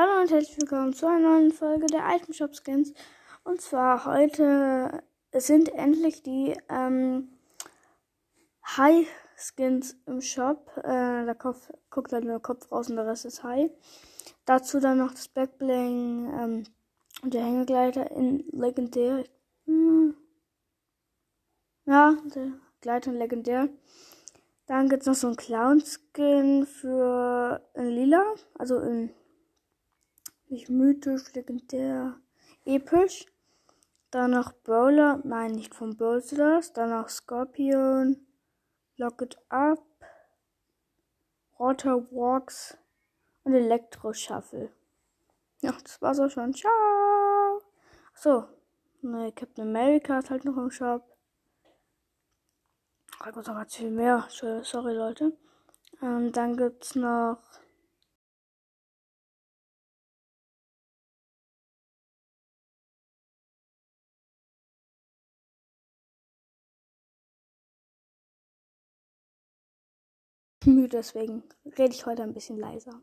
Hallo und herzlich willkommen zu einer neuen Folge der Item Shop Skins. Und zwar heute sind endlich die ähm, High Skins im Shop. Äh, da Kopf, guckt halt nur der Kopf raus und der Rest ist High. Dazu dann noch das Backbling ähm, und der Hängegleiter in Legendär. Hm. Ja, der Gleiter in Legendär. Dann gibt es noch so einen Clown-Skin für in Lila, also in nicht mythisch, legendär, episch. Dann noch Brawler, nein, nicht von Brawl Stars. Dann noch Scorpion, Lock It Up, Water Walks und Elektro Shuffle. Ja, das war's auch schon. Ciao! So, ne, Captain America ist halt noch im Shop. Da gibt noch ganz viel mehr. Sorry, Leute. Ähm, dann gibt's noch müde, deswegen rede ich heute ein bisschen leiser.